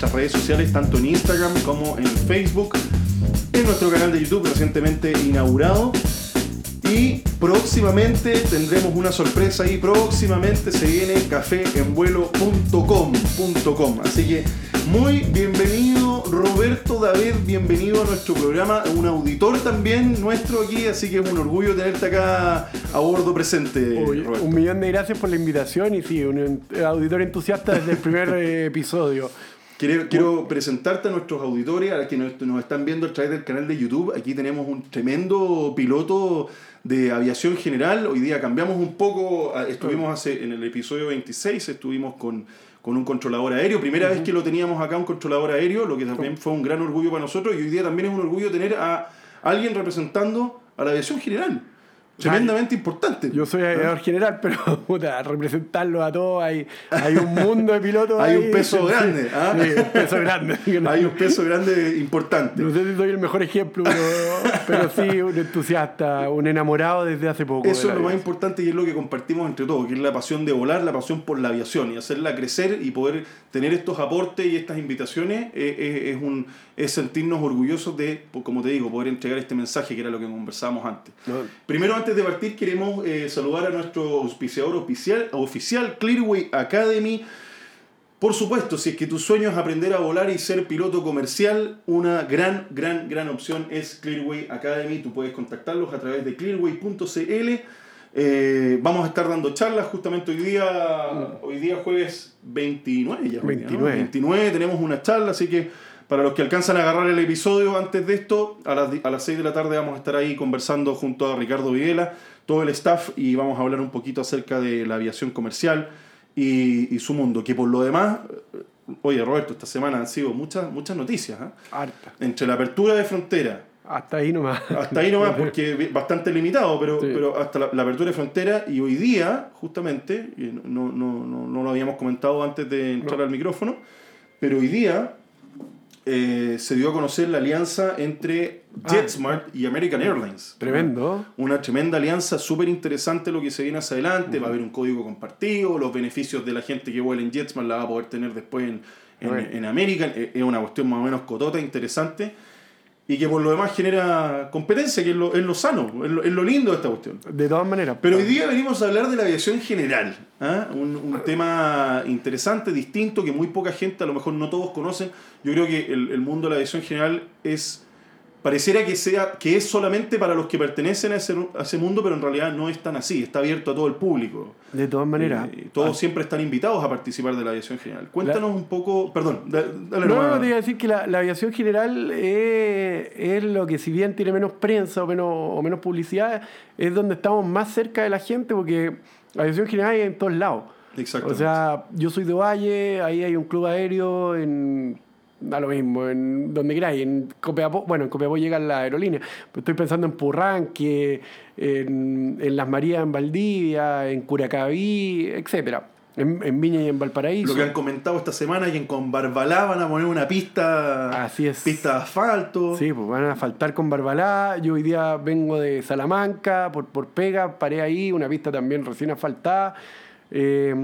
nuestras redes sociales, tanto en Instagram como en Facebook, en nuestro canal de YouTube recientemente inaugurado. Y próximamente tendremos una sorpresa y próximamente se viene caféenvuelo.com.com. Así que muy bienvenido Roberto David, bienvenido a nuestro programa, un auditor también nuestro aquí, así que es un orgullo tenerte acá a bordo presente. Roberto. un millón de gracias por la invitación y sí, un auditor entusiasta desde el primer eh, episodio. Quiero, quiero presentarte a nuestros auditores, a los que nos, nos están viendo a través del canal de YouTube. Aquí tenemos un tremendo piloto de aviación general. Hoy día cambiamos un poco. ah, Estuvimos hace, en el episodio 26, estuvimos con, con un controlador aéreo. Primera vez que lo teníamos acá, un controlador aéreo, lo que también fue un gran orgullo para nosotros. Y hoy día también es un orgullo tener a alguien representando a la aviación general. Tremendamente importante. Yo soy aviador general, pero puta, representarlo a todos, hay, hay un mundo de pilotos. Hay un ahí. peso grande, ¿ah? Sí, un peso grande. no- Hay un peso grande importante. No sé si soy el mejor ejemplo, pero, pero sí, un entusiasta, un enamorado desde hace poco. Eso es lo más importante y es lo que compartimos entre todos, que es la pasión de volar, la pasión por la aviación y hacerla crecer y poder tener estos aportes y estas invitaciones eh, eh, es, un, es sentirnos orgullosos de, pues, como te digo, poder entregar este mensaje que era lo que conversábamos antes. No, Primero, antes de partir, queremos eh, saludar a nuestro auspiciador oficial, oficial Clearway Academy. Por supuesto, si es que tu sueño es aprender a volar y ser piloto comercial, una gran, gran, gran opción es Clearway Academy. Tú puedes contactarlos a través de clearway.cl. Eh, vamos a estar dando charlas justamente hoy día, hoy día jueves 29 ya. hoy día, ¿no? 29. 29 tenemos una charla, así que para los que alcanzan a agarrar el episodio antes de esto, a las, a las 6 de la tarde vamos a estar ahí conversando junto a Ricardo Videla, todo el staff, y vamos a hablar un poquito acerca de la aviación comercial y, y su mundo, que por lo demás, eh, oye Roberto, esta semana han sido muchas, muchas noticias, ¿ah? harta. entre la apertura de frontera, Hasta ahí nomás. hasta ahí nomás, porque bastante limitado, pero, Sí. pero hasta la, la apertura de frontera y hoy día, justamente, no, no, no, no lo habíamos comentado antes de entrar al micrófono, pero hoy día eh, se dio a conocer la alianza entre Ah. JetSmart y American Airlines. Tremendo. Una tremenda alianza, súper interesante lo que se viene hacia adelante. Va a haber un código compartido, los beneficios de la gente que vuela en JetSmart la va a poder tener después en, en, en American. Es es una cuestión más o menos cotota, interesante. Y que por lo demás genera competencia, que es lo, es lo sano, es lo, es lo lindo de esta cuestión. De todas maneras. Pero hoy día venimos a hablar de la aviación general. ¿ah? Un, un tema interesante, distinto, que muy poca gente, a lo mejor no todos conocen. Yo creo que el, el mundo de la aviación general es. Pareciera que, sea, que es solamente para los que pertenecen a ese, a ese mundo, pero en realidad no es tan así. Está abierto a todo el público. De todas maneras. Eh, todos siempre están invitados a participar de la aviación general. Cuéntanos un poco. Perdón, da- dale No, nomás. no, te iba a decir que la, la aviación general es, es lo que si bien tiene menos prensa o menos, o menos publicidad, es donde estamos más cerca de la gente porque la aviación general hay en todos lados. Exactamente. O sea, yo soy de Valle, ahí hay un club aéreo en... Da lo mismo, en donde queráis, en Copiapó, bueno, en Copiapó llegan las aerolíneas, pero estoy pensando en Purranque, en, en Las Marías en Valdivia, en Curacaví, etcétera, en, en Viña y en Valparaíso. Lo que han comentado esta semana es que en con Barbalá van a poner una pista, Así es. pista de asfalto. Sí, pues van a faltar con Barbalá. Yo hoy día vengo de Salamanca por, por pega, paré ahí, una pista también recién asfaltada. eh,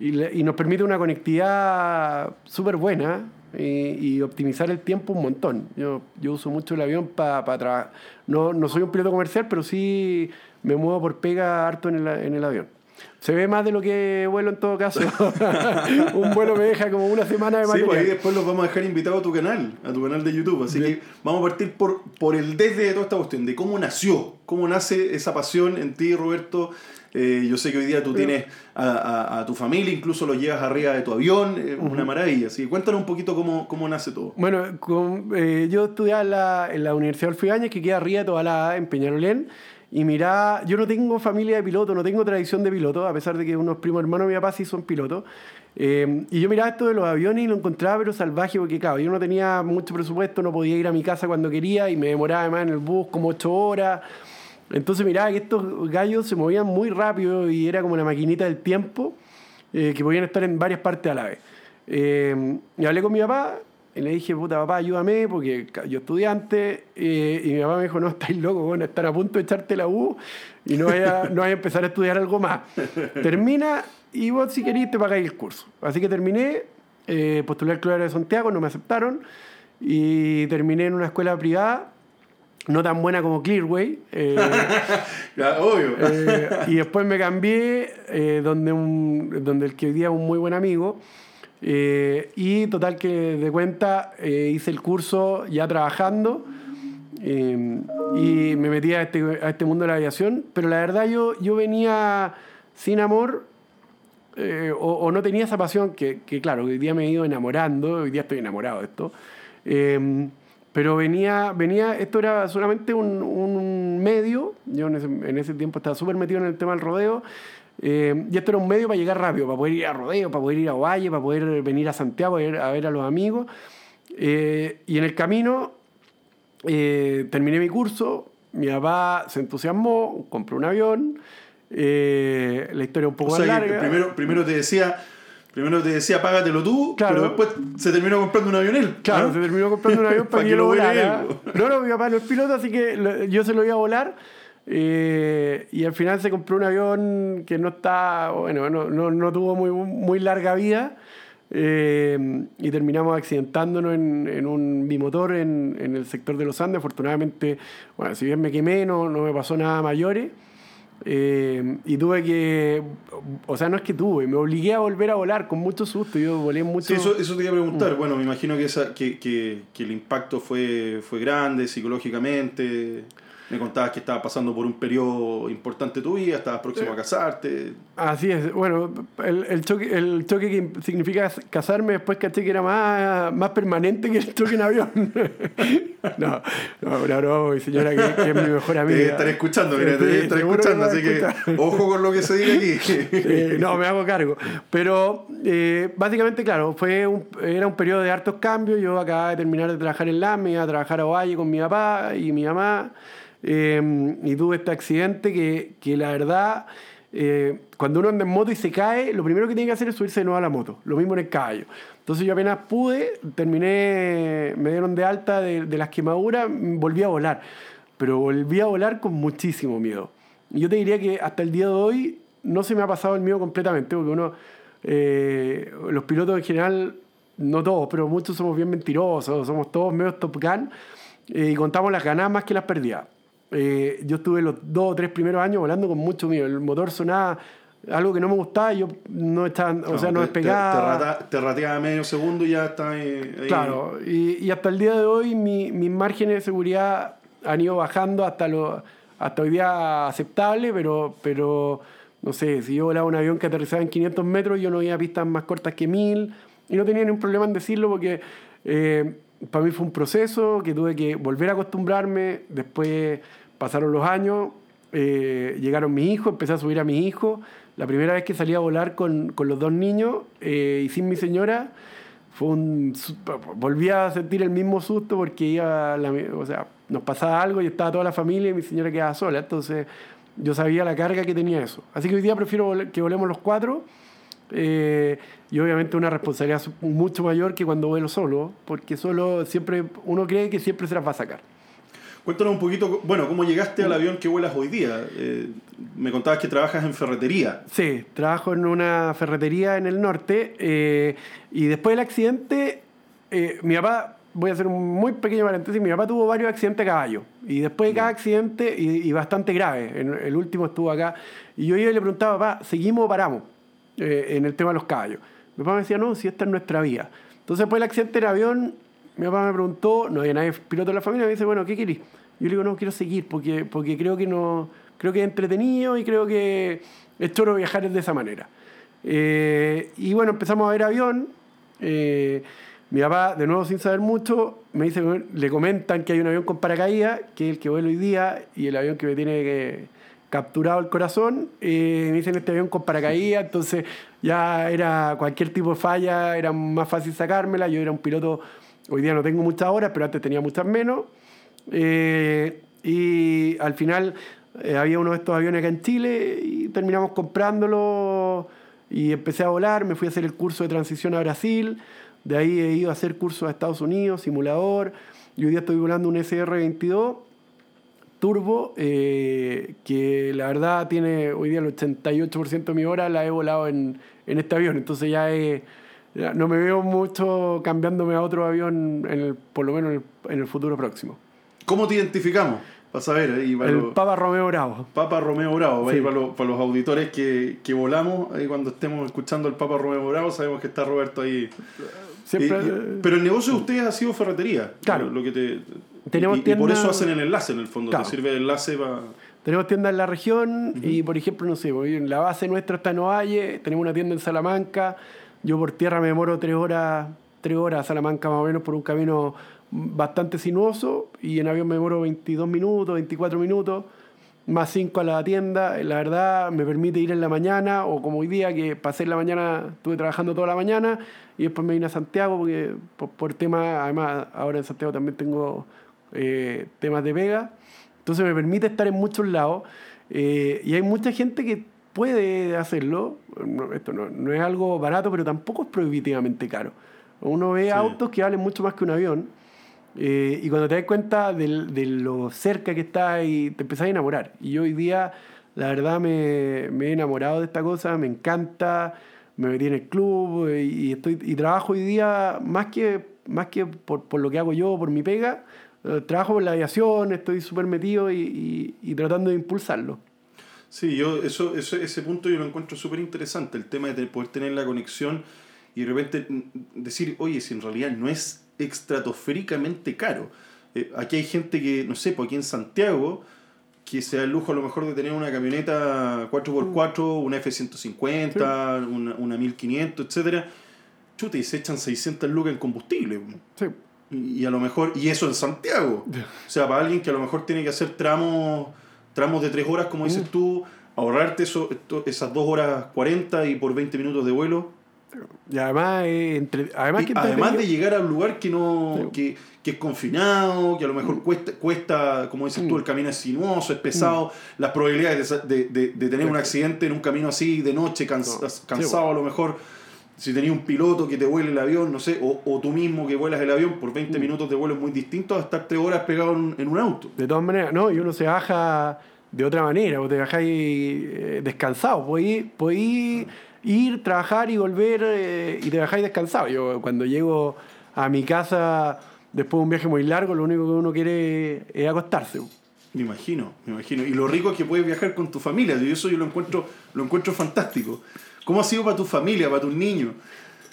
y, y nos permite una conectividad súper buena y, optimizar el tiempo un montón. Yo, yo uso mucho el avión para trabajar. No, no soy un piloto comercial, pero sí me muevo por pega harto en el, en el avión. Se ve más de lo que vuelo en todo caso. un vuelo me deja como una semana de Sí, material. pues ahí después los vamos a dejar invitados a tu canal, a tu canal de YouTube. Así Bien. que vamos a partir por, por el desde de toda esta cuestión, de cómo nació, cómo nace esa pasión en ti, Roberto. Eh, yo sé que hoy día tú tienes a, a- a tu familia, incluso lo llevas arriba de tu avión, es una maravilla. Así que cuéntanos un poquito cómo, cómo nace todo. Bueno, con- eh, yo estudiaba en la, en la Universidad Adolfo Ibáñez, que queda arriba de toda la en Peñalolén, y mirá, yo no tengo familia de piloto, no tengo tradición de piloto, a pesar de que unos primos hermanos de mi papá sí son pilotos. Eh, y yo miraba esto de los aviones y lo encontraba pero salvaje, porque claro, yo no tenía mucho presupuesto, no podía ir a mi casa cuando quería y me demoraba además en el bus como ocho horas. Entonces miraba que estos gallos se movían muy rápido y era como una maquinita del tiempo eh, que podían estar en varias partes a la vez. Eh, hablé con mi papá y le dije, puta papá, ayúdame, porque yo estudiante, eh, y mi papá me dijo, no, estáis loco, bueno, estar a punto de echarte la U y no vaya, no vaya a empezar a estudiar algo más. Termina y vos si querés te pagáis el curso. Así que terminé, eh, postulé al Club de Santiago, no me aceptaron, y terminé en una escuela privada, no tan buena como Clearway. Eh, obvio. Eh, y después me cambié donde, un, donde el que hoy día es un muy buen amigo, y total que de cuenta hice el curso ya trabajando y me metí a este, a este mundo de la aviación, pero la verdad yo, yo venía sin amor eh, o, no tenía esa pasión que, claro, hoy día me he ido enamorando, hoy día estoy enamorado de esto, pero venía, venía, esto era solamente un, un medio, yo en ese, en ese tiempo estaba súper metido en el tema del rodeo, em, y esto era un medio para llegar rápido, para poder ir a rodeo, para poder ir a Valle, para poder venir a Santiago a ver a, ver a los amigos, eh, y en el camino eh, terminé mi curso, mi papá se entusiasmó, compró un avión, eh, la historia un poco larga. Primero, primero te decía, primero te decía págatelo tú, pero después se terminó comprando un avión él. Claro, se terminó comprando un avión para que yo lo volara. No, no, mi papá no es piloto, así que yo se lo iba a volar. Eh, y al final se compró un avión que no está, bueno, no, no, no tuvo muy, muy larga vida. Eh, y terminamos accidentándonos en, en un bimotor en, en, el sector de los Andes. Afortunadamente, bueno, si bien me quemé, no, no me pasó nada mayores. Eh, y tuve que, o sea, no es que tuve, me obligué a volver a volar con mucho susto. Yo volé mucho. Sí, eso, eso te iba a preguntar. Mm. Bueno, me imagino que, esa, que, que, que, el impacto fue, fue grande psicológicamente. Me contabas que estabas pasando por un periodo importante tu vida, estabas próximo a casarte. Así es. Bueno, el, el, choque, el choque que significa casarme después caché que era más, más permanente que el choque en avión. no, no, una broma, mi señora que, es mi mejor amiga. Te estaré escuchando, mira, te estaré escuchando, así que ojo con lo que se diga aquí. no, me hago cargo. Pero eh, básicamente, claro, fue un, era un periodo de hartos cambios. Yo acababa de terminar de trabajar en LAM, iba a trabajar a Ovalle con mi papá y mi mamá. Em, y tuve este accidente que, que la verdad, eh, cuando uno anda en moto y se cae, lo primero que tiene que hacer es subirse de nuevo a la moto, lo mismo en el caballo. Entonces yo apenas pude, terminé, me dieron de alta de, de las quemaduras, volví a volar, pero volví a volar con muchísimo miedo. Yo te diría que hasta el día de hoy no se me ha pasado el miedo completamente, porque uno, eh, los pilotos en general, no todos, pero muchos somos bien mentirosos, somos todos medio Top Gun, eh, y contamos las ganadas más que las perdidas. Eh, yo estuve los dos o tres primeros años volando con mucho miedo. El motor sonaba algo que no me gustaba y yo no estaba, o sea, no despegaba. Te, rateaba medio segundo y ya está ahí. Claro, y, y, hasta el día de hoy mi, mis márgenes de seguridad han ido bajando hasta, lo, hasta hoy día aceptable, pero, pero no sé, si yo volaba un avión que aterrizaba en 500 metros, yo no había pistas más cortas que 1000 y no tenía ningún problema en decirlo porque eh, para mí fue un proceso que tuve que volver a acostumbrarme, después pasaron los años, eh, llegaron mis hijos, empecé a subir a mis hijos. La primera vez que salí a volar con, con los dos niños eh, y sin mi señora, fue un, volví a sentir el mismo susto porque iba o sea, nos pasaba algo y estaba toda la familia y mi señora quedaba sola. Entonces yo sabía la carga que tenía eso. Así que hoy día prefiero que volemos los cuatro eh, y obviamente una responsabilidad mucho mayor que cuando vuelo solo, porque solo siempre uno cree que siempre se las va a sacar. Cuéntanos un poquito, bueno, cómo llegaste al avión que vuelas hoy día. Eh, me contabas que trabajas en ferretería. Sí, trabajo en una ferretería en el norte eh, y después del accidente, mi papá, voy a hacer un muy pequeño paréntesis, mi papá tuvo varios accidentes de caballo y después de cada accidente, y, bastante grave, el último estuvo acá, y yo iba y le preguntaba, papá, ¿seguimos o paramos? Eh, en el tema de los caballos. Mi papá me decía, no, si esta es nuestra vía. Entonces, después del accidente del avión, mi papá me preguntó, no había nadie piloto de la familia, me dice, bueno, ¿qué querés? Yo le digo, no, quiero seguir porque, porque creo, que no, creo que es entretenido y creo que es choro viajar de esa manera. Eh, y bueno, empezamos a ver avión. Eh, mi papá, de nuevo sin saber mucho, me dice, le comentan que hay un avión con paracaídas, que es el que vuelo hoy día, y el avión que me tiene que, capturado el corazón, eh, me dicen este avión con paracaídas, entonces ya era cualquier tipo de falla, era más fácil sacármela, yo era un piloto, hoy día no tengo muchas horas, pero antes tenía muchas menos, eh, y al final eh, había uno de estos aviones acá en Chile y terminamos comprándolo y empecé a volar, me fui a hacer el curso de transición a Brasil, de ahí he ido a hacer cursos a Estados Unidos, simulador, y hoy día estoy volando un SR-22 turbo, eh, que la verdad tiene hoy día el 88% de mi hora la he volado en, en este avión, entonces ya, no me veo mucho cambiándome a otro avión, en el, por lo menos en el, futuro próximo. ¿Cómo te identificamos? Para saber, ahí el Papa Romeo Bravo. Papa Romeo Bravo, para, los, para, los, auditores que, que, volamos, ahí cuando estemos escuchando el Papa Romeo Bravo, sabemos que está Roberto ahí. Siempre, pero el negocio de ustedes ha sido ferretería. Claro. Lo que te, Tenemos y, por eso hacen el enlace en el fondo, te sirve el enlace para... Tenemos tiendas en la región y, por ejemplo, no sé, la base nuestra está en Ovalle, tenemos una tienda en Salamanca, yo por tierra me demoro tres horas, tres horas a Salamanca más o menos por un camino bastante sinuoso y en avión me demoro 22 minutos, 24 minutos, más 5 a la tienda. La verdad me permite ir en la mañana o como hoy día que pasé en la mañana, estuve trabajando toda la mañana y después me vine a Santiago porque por, por temas, además ahora en Santiago también tengo eh, temas de pega. Entonces me permite estar en muchos lados eh, y hay mucha gente que puede hacerlo. esto no, es algo barato, pero tampoco es prohibitivamente caro. Uno ve autos que valen mucho más que un avión eh, y cuando te das cuenta de, lo cerca que está y te empezás a enamorar. Y hoy día, la verdad, me, me, he enamorado de esta cosa, me encanta, me metí en el club eh, y, estoy, y trabajo hoy día más que, más que por, por lo que hago yo, por mi pega, trabajo por la aviación, estoy súper metido y, y, tratando de impulsarlo. Sí, yo eso, eso, ese punto yo lo encuentro súper interesante, el tema de poder tener la conexión y de repente decir, oye, si en realidad no es estratosféricamente caro. Eh, aquí hay gente que, no sé, pues aquí en Santiago, que se da el lujo a lo mejor de tener una camioneta 4x4, mm. una F-150, una, una 1500, etc. Chute, y se echan 600 lucas en combustible. Sí. Y, a lo mejor, y eso en Santiago. O sea, para alguien que a lo mejor tiene que hacer tramos, tramos de 3 horas, como dices mm. tú, ahorrarte eso, esas 2 horas 40 y por 20 minutos de vuelo, y además, eh, entre, además, además de llegar a un lugar que no que, que, es confinado, que a lo mejor mm. cuesta, cuesta como dices tú, mm. el camino es sinuoso, es pesado, mm. las probabilidades de, de, de, tener un accidente en un camino así de noche, cansado a lo mejor, si tenías un piloto que te vuele el avión, no sé, o, o tú mismo que vuelas el avión por 20 minutos de vuelo es muy distinto a estar 3 horas pegado en, en, un auto. De todas maneras, no, y uno se baja de otra manera, o te bajáis eh, descansado, podéis, podéis ir, trabajar y volver eh, y te dejáis descansado. Yo cuando llego a mi casa después de un viaje muy largo, lo único que uno quiere es acostarse. Me imagino, me imagino. Y lo rico es que puedes viajar con tu familia, y eso yo lo encuentro, lo encuentro fantástico. ¿Cómo ha sido para tu familia, para tus niños?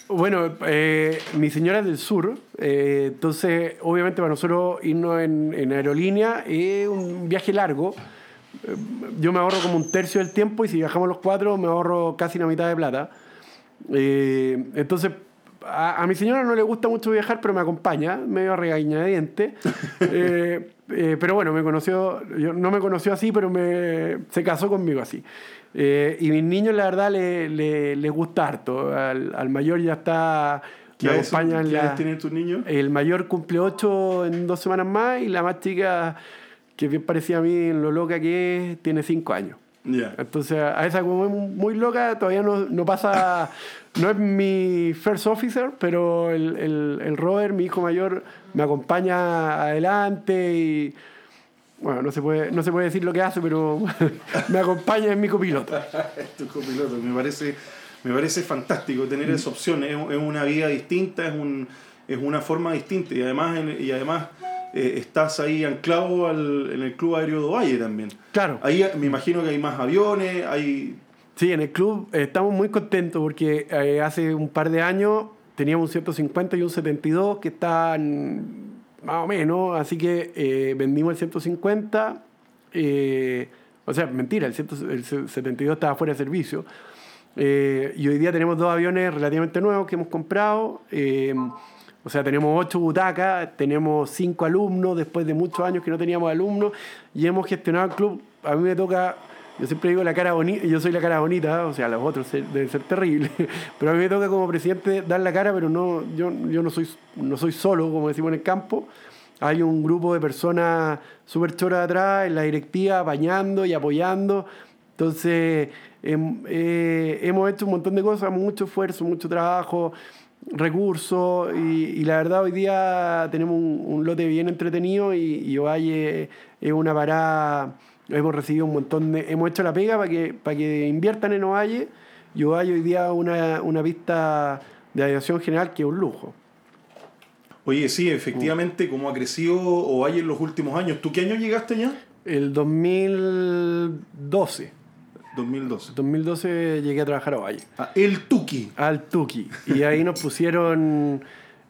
Bueno, eh, mi señora es del sur, eh, entonces obviamente para nosotros irnos en, en aerolínea es un viaje largo yo me ahorro como un tercio del tiempo y si viajamos los cuatro me ahorro casi la mitad de plata. Eh, entonces, a, mi señora no le gusta mucho viajar, pero me acompaña, medio regañadiente. eh, eh, pero bueno, me conoció, yo, no me conoció así, pero me, se casó conmigo así. Eh, y mis niños, la verdad, le, le, les gusta harto. Al, al mayor ya está... ¿Qué tienen tus niños? El mayor cumple ocho en dos semanas más y la más chica que bien parecía a mí en lo loca que es, tiene cinco años. Entonces, a esa como es muy loca, todavía no, no, pasa, no es mi first officer, pero el, el, el Robert, mi hijo mayor, me acompaña adelante y, bueno, no se puede, no se puede decir lo que hace, pero me acompaña, en mi copiloto. es tu copiloto, me parece, me parece fantástico tener esa opción, es, es una vida distinta, es, un, es una forma distinta y además, y además eh, estás ahí anclado al, en el Club Aéreo de Valle también. Claro. Ahí me imagino que hay más aviones, hay... Sí, en el club estamos muy contentos porque eh, hace un par de años teníamos un 150 y un 72 que están más o menos, así que eh, vendimos el 150, o sea, mentira, el, el 72 estaba fuera de servicio. y hoy día tenemos dos aviones relativamente nuevos que hemos comprado. O sea, tenemos ocho butacas, tenemos cinco alumnos, después de muchos años que no teníamos alumnos, y hemos gestionado el club. A mí me toca, yo siempre digo la cara bonita, yo soy la cara bonita, o sea, los otros deben ser terribles, pero a mí me toca como presidente dar la cara, pero no, yo, yo no, soy, no soy solo, como decimos en el campo. hay un grupo de personas súper choras atrás en la directiva bañando y apoyando. Entonces, eh, hemos hecho un montón de cosas, mucho esfuerzo, mucho trabajo, recursos y, la verdad hoy día tenemos un, lote bien entretenido y, y Ovalle es una parada, hemos recibido un montón de, hemos hecho la pega para que, para que inviertan en Ovalle y Ovalle hoy día una, una pista de aviación general que es un lujo. Oye, sí, efectivamente, cómo ha crecido Ovalle en los últimos años. ¿Tú qué año llegaste ya? El 2012. 2012. 2012 llegué a trabajar a Valle. el Tuki. Al Tuki. Y ahí nos pusieron.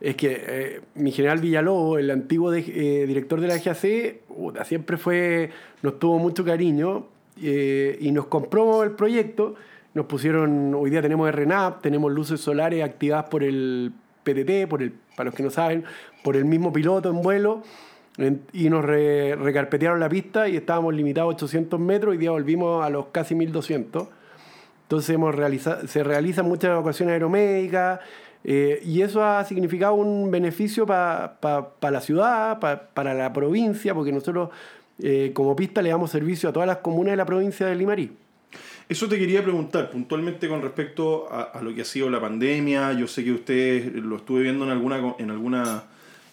Es que eh, mi general Villalobos, el antiguo eh, director de la GAC, siempre fue. Nos tuvo mucho cariño eh, y nos compró el proyecto. Nos pusieron. Hoy día tenemos RNAP, tenemos luces solares activadas por el PTT, por el, para los que no saben, por el mismo piloto en vuelo y nos recarpetearon la pista y estábamos limitados a 800 metros y día volvimos a los casi 1200. Entonces hemos realizado, se realizan muchas evacuaciones aeromédicas eh, y eso ha significado un beneficio para la ciudad, para la provincia, porque nosotros eh, como pista le damos servicio a todas las comunas de la provincia de Limarí. Eso te quería preguntar puntualmente con respecto a, a, lo que ha sido la pandemia. Yo sé que ustedes lo estuve viendo en alguna, en alguna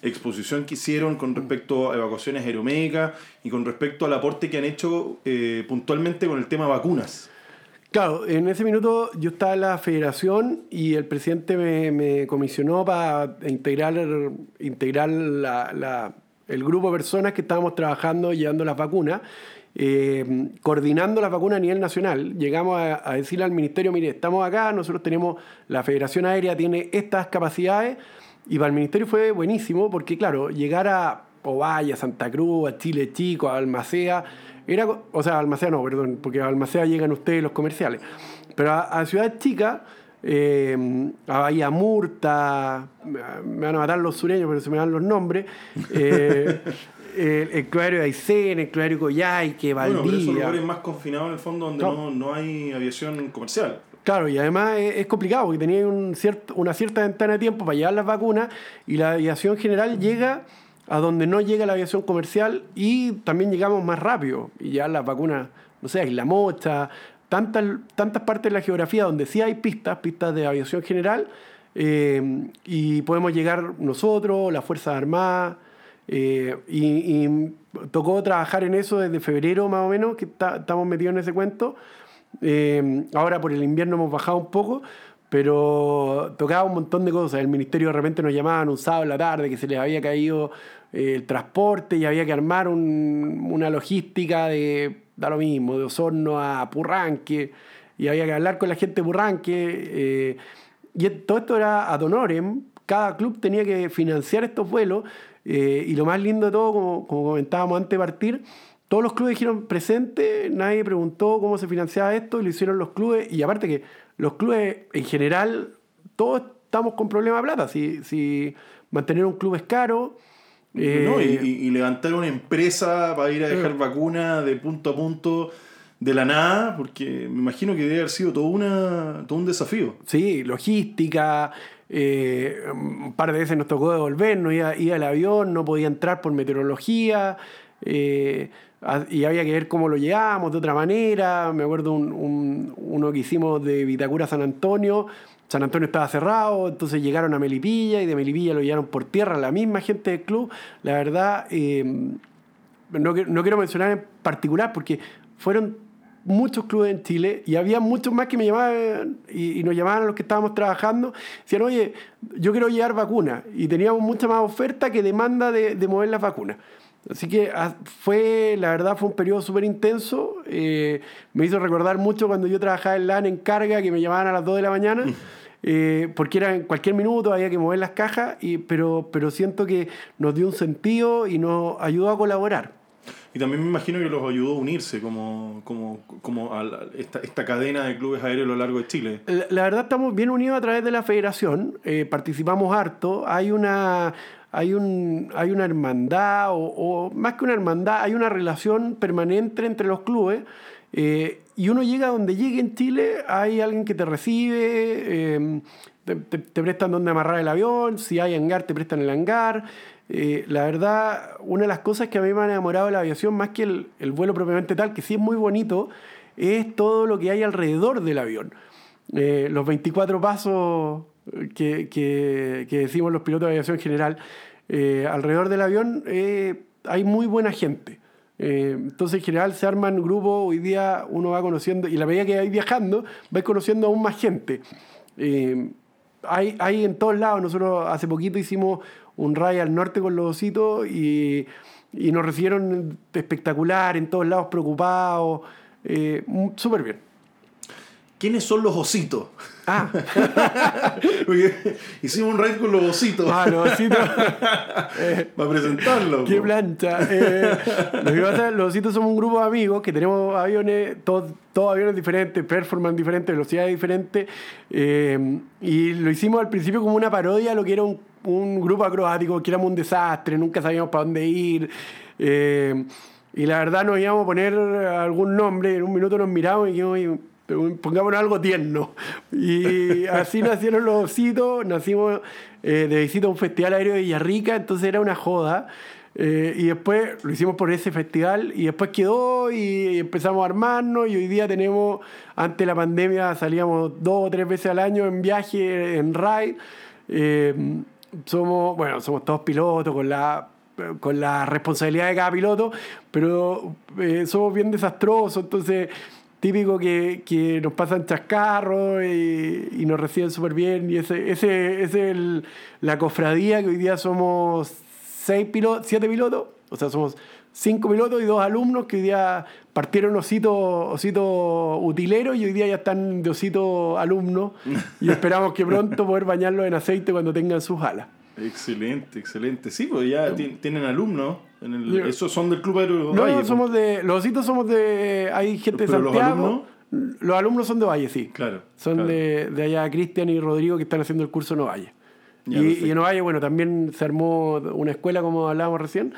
exposición que hicieron con respecto a evacuaciones aeromédicas y con respecto al aporte que han hecho eh, puntualmente con el tema vacunas. Claro, en ese minuto yo estaba en la federación y el presidente me, comisionó para integrar, integrar el grupo de personas que estábamos trabajando llevando las vacunas. Eh, coordinando las vacunas a nivel nacional, llegamos a, decirle al ministerio, mire, estamos acá, nosotros tenemos, la Federación Aérea tiene estas capacidades, y para el ministerio fue buenísimo porque, claro, llegar a Ovalle, a Santa Cruz, a Chile Chico, a Almacea, era, o sea, Almacea no, perdón, porque a Almacea llegan ustedes los comerciales, pero a, Ciudad Chica, eh, a Bahía Murta, me van a matar los sureños, pero se me dan los nombres, eh, el, el de Aysén, el Cluario Coyhaique, Valdivia. Bueno, pero son lugares más confinados en el fondo donde no, no hay aviación comercial. Claro, y además es, complicado porque tenía un cierto, una cierta ventana de tiempo para llevar las vacunas y la aviación general llega a donde no llega la aviación comercial y también llegamos más rápido y ya las vacunas, no sé, la Mocha, tantas, tantas partes de la geografía donde sí hay pistas, pistas de aviación general eh, y podemos llegar nosotros, las Fuerzas Armadas. Eh, y, tocó trabajar en eso desde febrero más o menos, que estamos metidos en ese cuento, eh, ahora por el invierno hemos bajado un poco, pero tocaba un montón de cosas. El ministerio de repente nos llamaban un sábado en la tarde que se les había caído eh, el transporte y había que armar una logística de, da lo mismo, de Osorno a Purranque, y había que hablar con la gente de Purranque. Eh, y todo esto era ad honorem, cada club tenía que financiar estos vuelos, y lo más lindo de todo, como, comentábamos antes de partir, todos los clubes dijeron presente, nadie preguntó cómo se financiaba esto lo hicieron los clubes. Y aparte que los clubes en general, todos estamos con problemas de plata. Si, si mantener un club es caro. Eh, y, levantar una empresa para ir a dejar vacunas de punto a punto de la nada, porque me imagino que debe haber sido todo, una, todo un desafío. Sí, logística. Eh, un par de veces nos tocó devolvernos, iba, iba al avión, no podía entrar por meteorología. Eh, y había que ver cómo lo llevábamos de otra manera. Me acuerdo un, uno que hicimos de Vitacura San Antonio. San Antonio estaba cerrado, entonces llegaron a Melipilla y de Melipilla lo llevaron por tierra la misma gente del club. La verdad, eh, no, no quiero mencionar en particular porque fueron muchos clubes en Chile y había muchos más que me llamaban y, nos llamaban a los que estábamos trabajando. Decían, oye, yo quiero llevar vacunas. Y teníamos mucha más oferta que demanda de, de mover las vacunas. Así que ah, fue, la verdad, fue un periodo súper intenso. Eh, me hizo recordar mucho cuando yo trabajaba en LAN en carga, que me llamaban a las 2 de la mañana, eh, porque era en cualquier minuto, había que mover las cajas, y, pero, pero siento que nos dio un sentido y nos ayudó a colaborar. Y también me imagino que los ayudó a unirse como, como, como a esta, esta, cadena de clubes aéreos a lo largo de Chile. La, verdad estamos bien unidos a través de la federación, eh, participamos harto, hay una, hay, un, hay una hermandad, o, más que una hermandad, hay una relación permanente entre los clubes. Eh, y uno llega donde llegue en Chile, hay alguien que te recibe, em, te, prestan donde amarrar el avión, si hay hangar, te prestan el hangar. eh, la verdad, una de las cosas que a mí me han enamorado de la aviación, más que el, el vuelo propiamente tal, que sí es muy bonito, es todo lo que hay alrededor del avión. Eh, los 24 pasos que, que, que, decimos los pilotos de aviación en general, eh, alrededor del avión eh, hay muy buena gente. Eh, entonces, en general, se arman grupos. Hoy día uno va conociendo, y la medida que vais viajando, vais conociendo aún más gente. hay, hay en todos lados. Nosotros hace poquito hicimos un ride al norte con los ositos y, y nos recibieron espectacular, en todos lados preocupados. Súper bien. ¿Quiénes son los ositos? Ah. hicimos un raid con los ositos. Ah, los ositos. Para presentarlo. Qué plancha. Eh, lo que pasa somos un grupo de amigos que tenemos aviones, todos, todos aviones diferentes, performance diferentes, velocidades diferentes. Eh, y lo hicimos al principio como una parodia a lo que era un, un, grupo acrobático, que éramos un desastre, nunca sabíamos para dónde ir. Eh, y la verdad nos íbamos a poner algún nombre, en un minuto nos miramos y dijimos, pongámonos algo tierno. Y así nacieron los ositos, nacimos eh, de visita a un festival aéreo de Villarrica, entonces era una joda. Eh, y después lo hicimos por ese festival y después quedó y, empezamos a armarnos y hoy día tenemos, antes de la pandemia salíamos dos o tres veces al año en viaje, en ride. Eh, somos, bueno, somos todos pilotos con la con la responsabilidad de cada piloto, pero somos bien desastrosos, entonces típico que, que nos pasan chascarros y, y nos reciben súper bien. Y ese, ese, ese es la cofradía que hoy día somos seis pilotos, siete pilotos, o sea, somos cinco pilotos y dos alumnos que hoy día partieron ositos osito utileros y hoy día ya están de osito alumnos y esperamos que pronto poder bañarlos en aceite cuando tengan sus alas. Excelente, excelente. Sí, pues ya tienen alumnos. En el, ¿Esos son del Club Aéreo No, no somos de. Los ositos somos de. Hay gente de Santiago. Los alumnos? los alumnos son de Valle, sí. Claro. Son De, de, allá Cristian y Rodrigo que están haciendo el curso en Ovalle. Y, y, en Ovalle, bueno, también se armó una escuela, como hablábamos recién.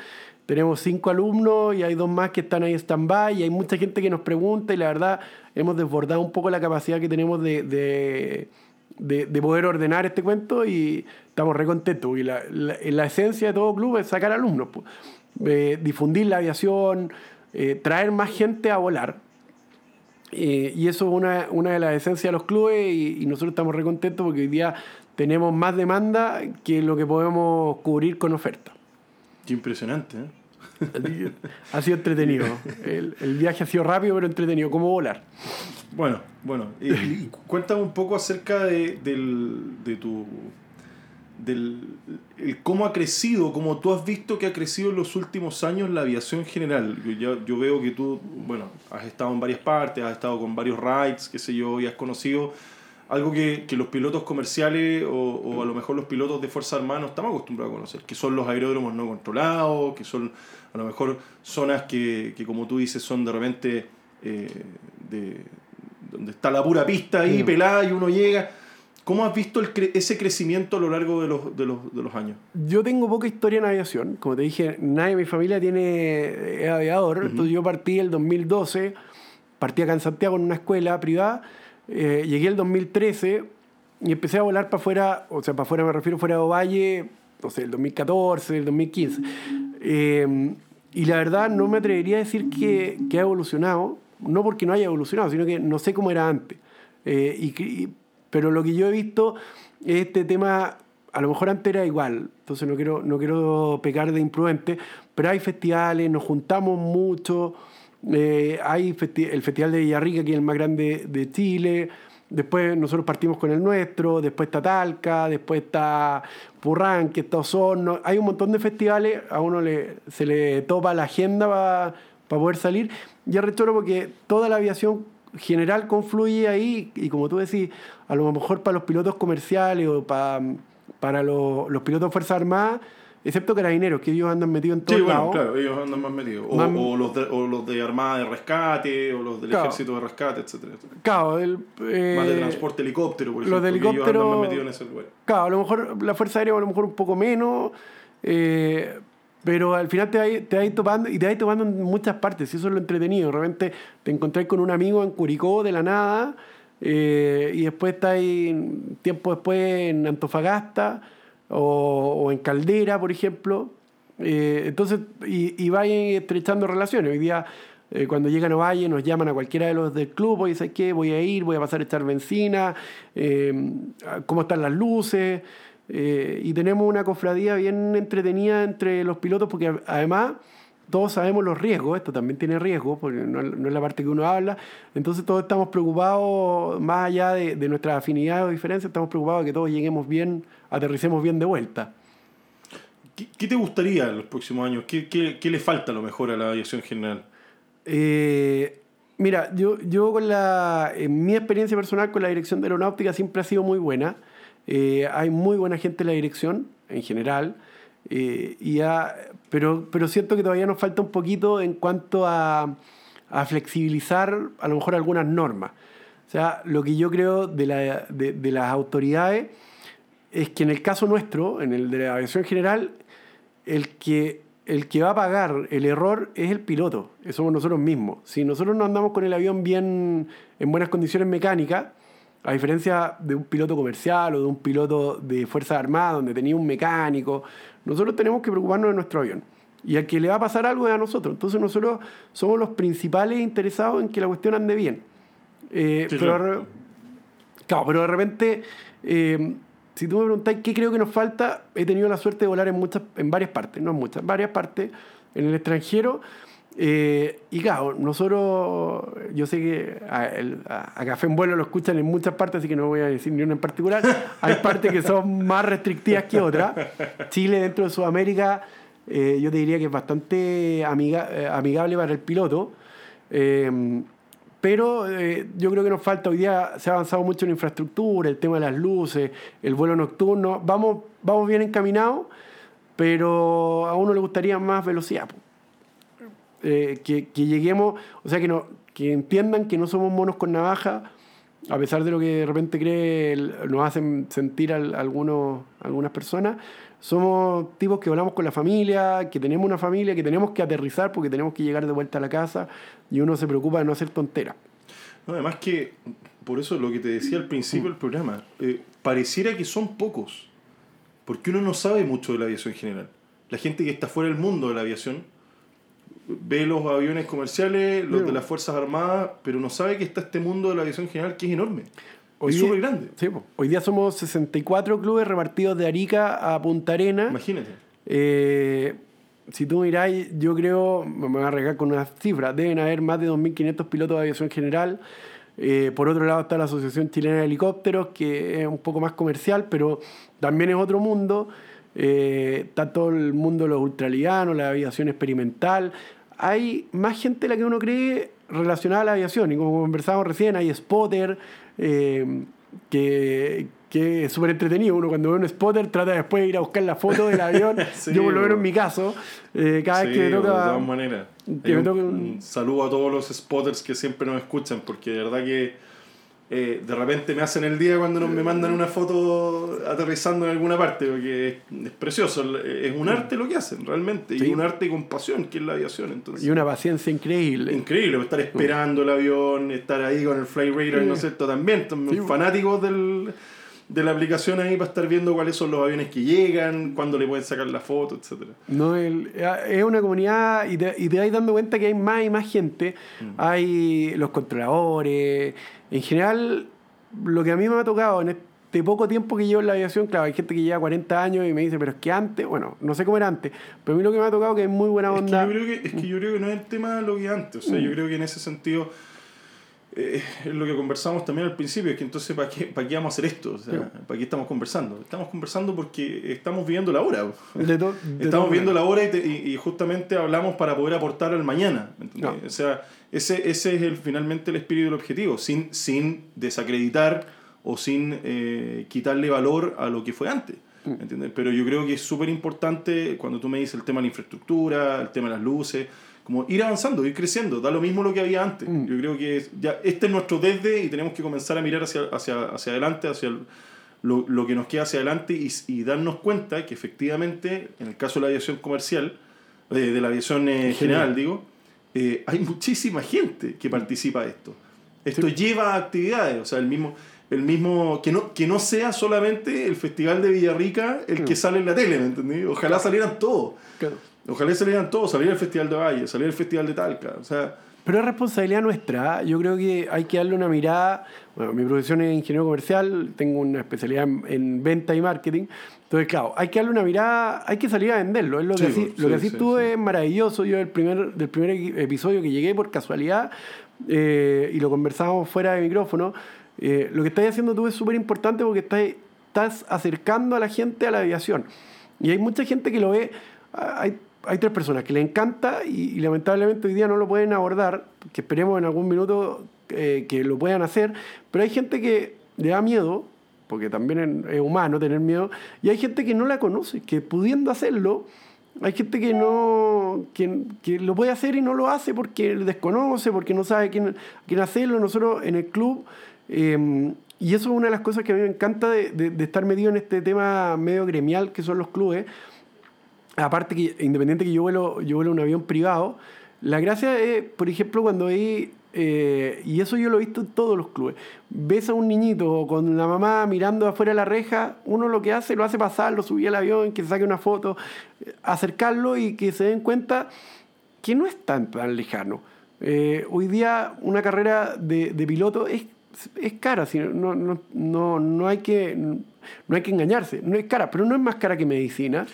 Tenemos cinco alumnos y hay dos más que están ahí en stand-by y hay mucha gente que nos pregunta y la verdad hemos desbordado un poco la capacidad que tenemos de, de de, de, poder ordenar este cuento y estamos re contentos. Y la, la, esencia de todo club es sacar alumnos, eh, difundir la aviación, eh, traer más gente a volar. Eh, y eso es una, una, de las esencias de los clubes y, y, nosotros estamos re contentos porque hoy día tenemos más demanda que lo que podemos cubrir con oferta. Qué impresionante, ha sido entretenido. El, el, viaje ha sido rápido pero entretenido, como volar. Bueno, bueno. Cuéntame un poco acerca de, del, de tu. Del, el cómo ha crecido, cómo tú has visto que ha crecido en los últimos años la aviación en general. Yo, yo veo que tú, bueno, has estado en varias partes, has estado con varios rides, qué sé yo, y has conocido algo que, que los pilotos comerciales o, o, a lo mejor los pilotos de Fuerza Armada no estamos acostumbrados a conocer, que son los aeródromos no controlados, que son a lo mejor zonas que, que como tú dices, son de repente eh, de, donde está la pura pista ahí, pelada, y uno llega. ¿Cómo has visto el ese crecimiento a lo largo de los, de, los, de los, años? Yo tengo poca historia en aviación. Como te dije, nadie de mi familia tiene es aviador. Entonces yo partí el 2012, partí acá en Santiago en una escuela privada. Eh, llegué el 2013 y empecé a volar para afuera, o sea, para afuera me refiero fuera de Ovalle, no sé, el 2014, el 2015. Eh, y la verdad no me atrevería a decir que, que ha evolucionado no porque no haya evolucionado, sino que no sé cómo era antes. Eh, y, pero lo que yo he visto es este tema, a lo mejor antes era igual, entonces no quiero, no quiero pecar de imprudente, pero hay festivales, nos juntamos mucho, eh, hay el Festival de Villarrica, que es el más grande de Chile, después nosotros partimos con el nuestro, después está Talca, después está Purrán, que está Osorno, hay un montón de festivales, a uno le, se le topa la agenda para poder salir. Y es porque toda la aviación general confluye ahí y como tú decís, a lo mejor para los pilotos comerciales o para, para los, los pilotos de Fuerzas Armadas, excepto carabineros, que ellos andan metidos en todo sí, bueno, claro, ellos andan más metidos. O, o, los de, o los de Armada de Rescate, o los del Ejército de Rescate, etcétera, Claro, el, eh, más de transporte helicóptero, por ejemplo. Los de helicóptero. Ellos andan más metidos en ese lugar. Claro, a lo mejor la Fuerza Aérea, a lo mejor un poco menos. Eh, pero al final te vas, te topando y te vas topando en muchas partes, y eso es lo entretenido. De repente te encontrás con un amigo en Curicó de la nada, eh, y después estás tiempo después en Antofagasta o, en Caldera, por ejemplo. Eh, entonces, y, y estrechando relaciones. Hoy día, eh, cuando llegan a Valle, nos llaman a cualquiera de los del club, oye, ¿sabes qué? Voy a ir, voy a pasar a echar benzina, cómo están las luces. Y tenemos una cofradía bien entretenida entre los pilotos, porque además todos sabemos los riesgos, esto también tiene riesgos, porque no, es la parte que uno habla, entonces todos estamos preocupados, más allá de, de nuestras afinidades o diferencias, estamos preocupados de que todos lleguemos bien, aterricemos bien de vuelta. ¿Qué, te gustaría en los próximos años? ¿Qué, qué, le falta a lo mejor a la aviación general? Eh, mira, yo, yo con la, en mi experiencia personal con la dirección de aeronáutica siempre ha sido muy buena. Eh, hay muy buena gente en la dirección, en general. Eh, y pero, pero siento que todavía nos falta un poquito en cuanto a, flexibilizar a lo mejor algunas normas. O sea, lo que yo creo de, la, de las autoridades es que en el caso nuestro, en el de la aviación general, el que, el que va a pagar el error es el piloto, somos nosotros mismos. Si nosotros no andamos con el avión bien en buenas condiciones mecánicas, a diferencia de un piloto comercial o de un piloto de Fuerzas Armadas, donde tenía un mecánico, nosotros tenemos que preocuparnos de nuestro avión. Y al que le va a pasar algo es a nosotros. Entonces nosotros somos los principales interesados en que la cuestión ande bien. Eh, pero, claro. pero de repente eh, si tú me preguntas qué creo que nos falta, he tenido la suerte de volar en, muchas, en varias partes, no en muchas, en varias partes en el extranjero. Eh, y claro, nosotros, yo sé que a, Café en Vuelo lo escuchan en muchas partes, así que no voy a decir ni una en particular. Hay partes que son más restrictivas que otras. Chile dentro de Sudamérica, eh, yo te diría que es bastante amiga, eh, amigable para el piloto. Pero eh, yo creo que nos falta, hoy día se ha avanzado mucho en infraestructura, el tema de las luces, el vuelo nocturno, vamos, vamos bien encaminados, pero a uno le gustaría más velocidad. Eh, que, que, lleguemos, o sea, que, no, que entiendan que no somos monos con navaja, a pesar de lo que de repente cree, nos hacen sentir algunos, algunas personas, somos tipos que volamos con la familia, que tenemos una familia, que tenemos que aterrizar porque tenemos que llegar de vuelta a la casa y uno se preocupa de no hacer tonteras. además que, por eso lo que te decía al principio del programa, eh, pareciera que son pocos, porque uno no sabe mucho de la aviación en general. La gente que está fuera del mundo de la aviación ve los aviones comerciales, los de las Fuerzas Armadas, pero no sabe que está este mundo de la aviación en general que es enorme. Hoy es súper grande. hoy día somos 64 clubes repartidos de Arica a Punta Arena. Imagínate. Eh, si tú miráis, yo creo, me voy a arriesgar con unas cifras, deben haber más de 2.500 pilotos de aviación general. Eh, por otro lado está la Asociación Chilena de Helicópteros, que es un poco más comercial, pero también es otro mundo. Eh, está todo el mundo de los ultralianos, la aviación experimental. Hay más gente de la que uno cree relacionada a la aviación. Y como conversábamos recién, hay spotter, eh, que, que es súper entretenido. Uno cuando ve un spotter trata después de ir a buscar la foto del avión. Yo por lo menos en mi caso, eh, cada vez que me toca... De todas maneras. un, saludo a todos los spotters que siempre nos escuchan, porque de verdad que eh, de repente me hacen el día cuando me mandan una foto aterrizando en alguna parte, porque es, precioso, es un arte lo que hacen realmente, y un arte con pasión, que es la aviación. Entonces, y una paciencia increíble. Increíble, estar esperando el avión, estar ahí con el Fly Radar, ¿no es cierto? También, fanáticos del, de la aplicación ahí para estar viendo cuáles son los aviones que llegan, cuándo le pueden sacar la foto, etc. No, es una comunidad y te, y te vas dando cuenta que hay más y más gente. Mm. Hay los controladores. En general, lo que a mí me ha tocado en este poco tiempo que llevo en la aviación, claro, hay gente que lleva 40 años y me dice, pero es que antes, bueno, no sé cómo era antes, pero a mí lo que me ha tocado que es muy buena onda. Es que yo creo que, es que, yo creo que no es el tema de lo que antes, o sea, yo mm. creo que en ese sentido eh, es lo que conversamos también al principio, es que entonces, ¿para qué, para qué vamos a hacer esto? O sea, ¿Para qué estamos conversando? Estamos conversando porque estamos viviendo la hora. estamos viviendo la hora y, y, justamente hablamos para poder aportar al mañana. O sea, ese, ese es el, finalmente el espíritu del objetivo, sin, sin desacreditar o sin eh, quitarle valor a lo que fue antes. Mm. Pero yo creo que es súper importante cuando tú me dices el tema de la infraestructura, el tema de las luces, como ir avanzando, ir creciendo, da lo mismo lo que había antes. Mm. Yo creo que ya este es nuestro desde y tenemos que comenzar a mirar hacia, hacia, hacia adelante, hacia lo, lo, que nos queda hacia adelante y, y, darnos cuenta que efectivamente, en el caso de la aviación comercial, de, de la aviación eh, general, digo, eh, hay muchísima gente que participa de esto. Esto lleva a actividades, o sea, el mismo, el mismo, que no, que no sea solamente el Festival de Villarrica el que sale en la tele, ¿me entendí? Ojalá salieran todos. Ojalá salieran todos, saliera el Festival de Valle, saliera el Festival de Talca, o sea... Pero es responsabilidad nuestra. ¿eh? Yo creo que hay que darle una mirada. Bueno, mi profesión es ingeniero comercial, tengo una especialidad en, venta y marketing. Entonces, claro, hay que darle una mirada, hay que salir a venderlo. Es lo que sí, lo que sí, tú es maravilloso. Yo, el primer, del primer episodio que llegué por casualidad eh, y lo conversábamos fuera de micrófono, eh, lo que estás haciendo tú es súper importante porque estás, estás acercando a la gente a la aviación. Y hay mucha gente que lo ve. Hay, hay tres personas que le encanta y, lamentablemente hoy día no lo pueden abordar, que esperemos en algún minuto eh, que lo puedan hacer, pero hay gente que le da miedo, porque también es humano tener miedo, y hay gente que no la conoce, que pudiendo hacerlo, hay gente que no que, que lo puede hacer y no lo hace porque desconoce, porque no sabe quién, quién hacerlo. Nosotros en el club, em, y eso es una de las cosas que a mí me encanta de, de estar metido en este tema medio gremial que son los clubes, aparte que independiente que yo vuelo, yo vuelo un avión privado, la gracia es, por ejemplo, cuando hay, eh, y eso yo lo he visto en todos los clubes, ves a un niñito con la mamá mirando afuera de la reja, uno lo que hace, lo hace pasar, lo subía al avión, que se saque una foto, acercarlo y que se den cuenta que no es tan, tan lejano. Eh, hoy día una carrera de, de piloto es, es cara, no, no, no, no, hay que, no hay que engañarse, no es cara, pero no es más cara que medicina.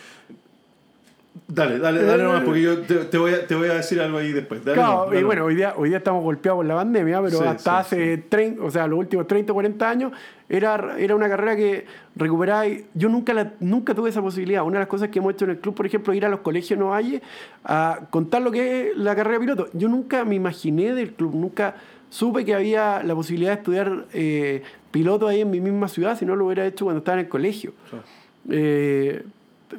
Dale, dale, dale nomás, porque yo te, voy a, te, voy a, decir algo ahí después. claro, y bueno, hoy día, hoy día estamos golpeados por la pandemia, pero hasta hace 30, o sea, los últimos 30 o 40 años, era, era una carrera que recuperaba. yo nunca, la, nunca tuve esa posibilidad. Una de las cosas que hemos hecho en el club, por ejemplo, ir a los colegios hay a contar lo que es la carrera de piloto. Yo nunca me imaginé del club, nunca supe que había la posibilidad de estudiar eh, piloto ahí en mi misma ciudad, si no lo hubiera hecho cuando estaba en el colegio. Eh,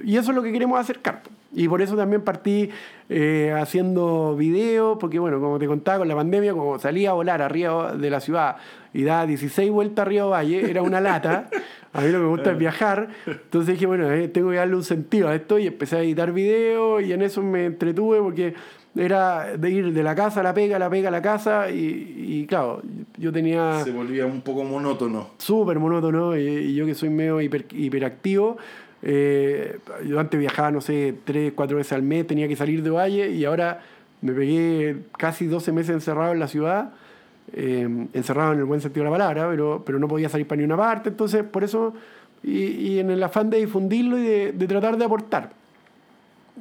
y eso es lo que queremos acercar. Y por eso también partí eh, haciendo videos, porque bueno, como te contaba con la pandemia, como salía a volar arriba de la ciudad y daba 16 vueltas arriba Valle, era una lata. A mí lo que me gusta es viajar. Entonces dije, bueno, eh, tengo que darle un sentido a esto y empecé a editar videos y en eso me entretuve porque era de ir de la casa a la pega, la pega a la casa y, claro, yo tenía... Se volvía un poco monótono. Súper monótono y, yo que soy medio hiper, hiperactivo eh, yo antes viajaba, no sé, tres, cuatro veces al mes, tenía que salir de Valle y ahora me pegué casi 12 meses encerrado en la ciudad, eh, encerrado en el buen sentido de la palabra, pero, pero no podía salir para ni una parte, entonces por eso, y, en el afán de difundirlo y de tratar de aportar.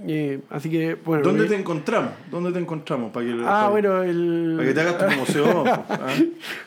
Eh, así que, bueno. ¿Dónde te encontramos? ¿Dónde te encontramos? Para que, ah, bueno, el... Para que te hagas tu promoción. ¿ah?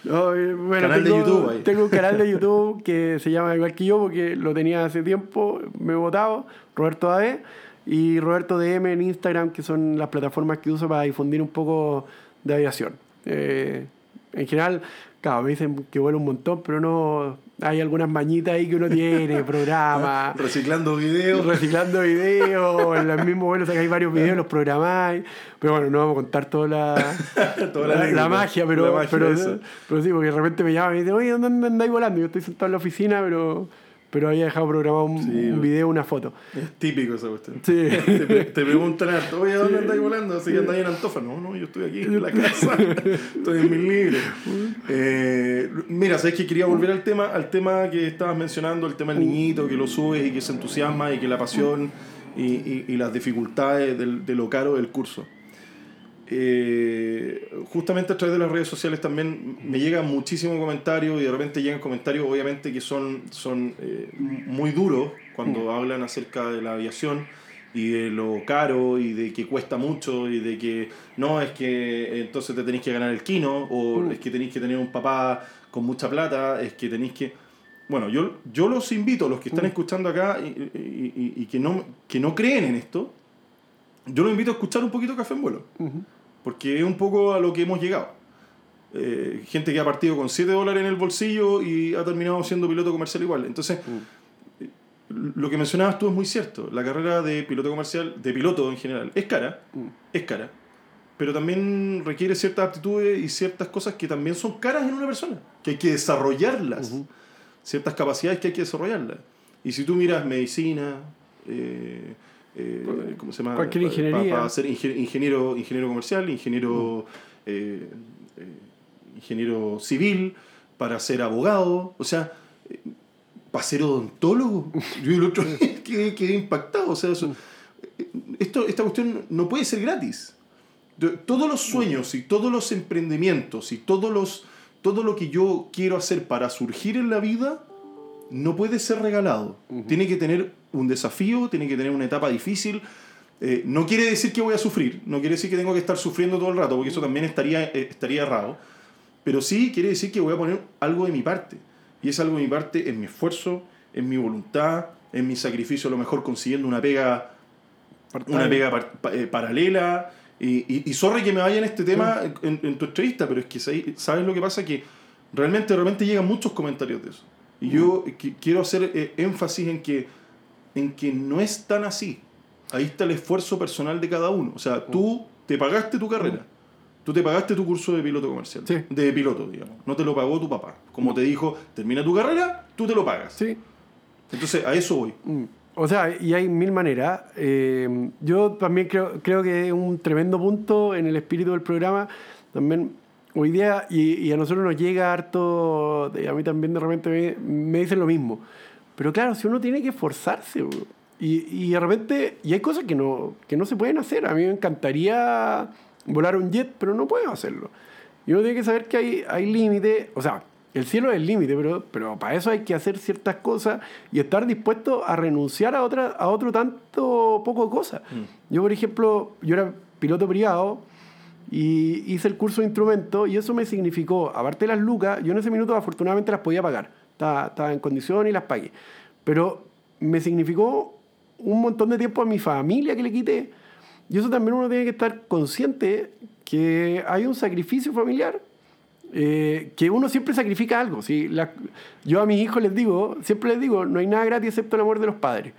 no, eh, bueno, canal tengo, de YouTube. Ahí. Tengo un canal de YouTube que se llama igual que yo porque lo tenía hace tiempo, me he votado, Roberto Ave y Roberto DM en Instagram, que son las plataformas que uso para difundir un poco de aviación. Eh, en general, claro, me dicen que vuelo un montón, pero no hay algunas mañitas ahí que uno tiene, programas. reciclando videos. Reciclando videos, en el mismo vuelo hay varios videos, los programáis. Pero bueno, no vamos a contar toda la, toda la, magia, pero, pero, pero, sí, porque de repente me llaman y me dicen, oye, ¿dónde andáis volando? Yo estoy sentado en la oficina, pero pero había dejado programado un, video, una foto. Es típico esa cuestión. Sí. te, te, preguntan oye, ¿dónde andáis volando? Así que andáis en Antofa. No, no, yo estoy aquí en la casa. estoy en mis libros. Eh, mira, sabes que quería volver al tema, al tema que estabas mencionando, el tema del niñito, que lo subes y que se entusiasma y que la pasión y, y, las dificultades de lo caro del curso. Eh, justamente a través de las redes sociales también me llegan muchísimos comentarios y de repente llegan comentarios obviamente que son, son eh, muy duros cuando mm. hablan acerca de la aviación y de lo caro y de que cuesta mucho y de que no es que entonces te tenéis que ganar el kino o mm. es que tenéis que tener un papá con mucha plata, es que tenéis que... Bueno, yo, yo los invito, los que están mm. escuchando acá y, y, que, no, que no creen en esto, yo los invito a escuchar un poquito Café en Vuelo. Porque es un poco a lo que hemos llegado. Eh, gente que ha partido con 7 dólares en el bolsillo y ha terminado siendo piloto comercial igual. Entonces, mm. lo que mencionabas tú es muy cierto. La carrera de piloto comercial, de piloto en general, es cara. Es cara. Pero también requiere ciertas aptitudes y ciertas cosas que también son caras en una persona. Que hay que desarrollarlas. Ciertas capacidades que hay que desarrollarlas. Y si tú miras medicina, eh, eh, ¿cómo se llama? Cualquier ingeniería. Para, ser ingeniero, ingeniero comercial, ingeniero, mm. eh, eh, ingeniero civil, para ser abogado, o sea, para ser odontólogo. Yo el otro día quedé, quedé impactado, o sea, eso- esto, esta cuestión no puede ser gratis. Todos los sueños y todos los emprendimientos y todos los, todo lo que yo quiero hacer para surgir en la vida no puede ser regalado. Tiene que tener un desafío, tiene que tener una etapa difícil. Eh, no quiere decir que voy a sufrir, no quiere decir que tengo que estar sufriendo todo el rato, porque eso también estaría, eh, estaría errado. Pero sí quiere decir que voy a poner algo de mi parte. Y es algo de mi parte en mi esfuerzo, en mi voluntad, en mi sacrificio, a lo mejor consiguiendo una pega una pega par- pa- eh, paralela. Y, y, y sorry que me vaya en este tema en, en tu entrevista, pero es que ¿sabes sabes lo que pasa? Que realmente, realmente llegan muchos comentarios de eso. Y yo qui- quiero hacer eh, énfasis en que, en que no es tan así. Ahí está el esfuerzo personal de cada uno. O sea, tú te pagaste tu carrera. Tú te pagaste tu curso de piloto comercial. Sí. De piloto, digamos. No te lo pagó tu papá. Como te dijo, termina tu carrera, tú te lo pagas. Sí. Entonces, a eso voy. Mm. O sea, y hay mil maneras. Eh, yo también creo, creo que es un tremendo punto en el espíritu del programa. También hoy día, y, y a nosotros nos llega harto, a mí también de repente me, me dicen lo mismo. Pero claro, si uno tiene que esforzarse, y, y de repente, y hay cosas que no, que no se pueden hacer. A mí me encantaría volar un jet, pero no puedo hacerlo. Y uno tiene que saber que hay, hay límites, o sea, el cielo es el límite, pero, pero para eso hay que hacer ciertas cosas y estar dispuesto a renunciar a, otra, a otro tanto poco cosas. Yo, por ejemplo, yo era piloto privado y hice el curso de instrumento y eso me significó, aparte de las lucas, yo en ese minuto afortunadamente las podía pagar, estaba, estaba en condición y las pagué, pero me significó un montón de tiempo a mi familia que le quité y eso también uno tiene que estar consciente que hay un sacrificio familiar eh, que uno siempre sacrifica algo. ¿sí? La- yo a mis hijos les digo, siempre les digo, no hay nada gratis excepto el amor de los padres.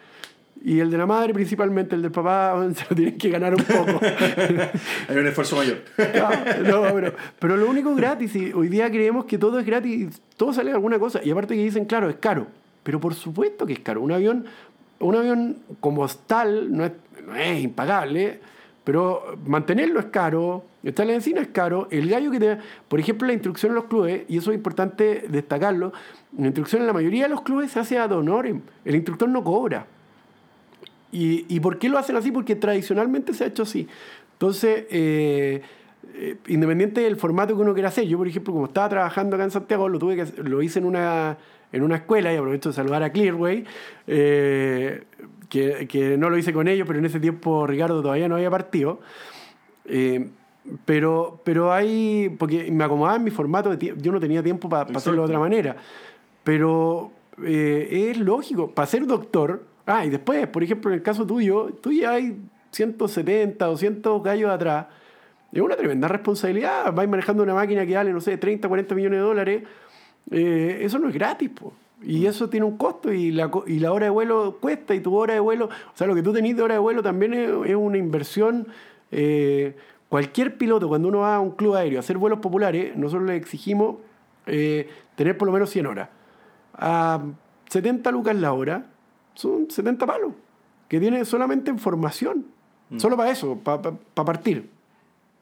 Y el de la madre principalmente, el del papá, se lo tienen que ganar un poco. Hay un esfuerzo mayor. No, no, pero, pero lo único gratis, y hoy día creemos que todo es gratis, todo sale de alguna cosa. Y aparte que dicen, claro, es caro. Pero por supuesto que es caro. Un avión, un avión como tal no es, no es impagable, pero mantenerlo es caro, estar en la encina es caro. El gallo que te... Por ejemplo, la instrucción en los clubes, y eso es importante destacarlo, la instrucción en la mayoría de los clubes se hace ad honorem. El instructor no cobra. ¿Y, ¿Y por qué lo hacen así? Porque tradicionalmente se ha hecho así. Entonces, eh, eh, independiente del formato que uno quiera hacer, yo, por ejemplo, como estaba trabajando acá en Santiago, lo, tuve que, hacer- lo hice en una, en una escuela, y aprovecho de saludar a Clearway, eh, que, que no lo hice con ellos, pero en ese tiempo Ricardo todavía no había partido. Pero, pero hay, porque me acomodaba en mi formato, de yo no tenía tiempo para hacerlo de otra manera. Pero es lógico, para ser doctor, ah, y después, por ejemplo, en el caso tuyo, tú ya hay 170, 200 gallos atrás, es una tremenda responsabilidad, vais manejando una máquina que vale, no sé, 30, 40 millones de dólares, eh, eso no es gratis, po. Y eso tiene un costo y la, co- y la hora de vuelo cuesta y tu hora de vuelo, o sea, lo que tú tenés de hora de vuelo también es, es una inversión. eh, cualquier piloto, cuando uno va a un club aéreo a hacer vuelos populares, nosotros le exigimos eh, tener por lo menos 100 horas. A 70 lucas la hora, son 70 palos, que tiene solamente en formación. Solo para eso, para partir.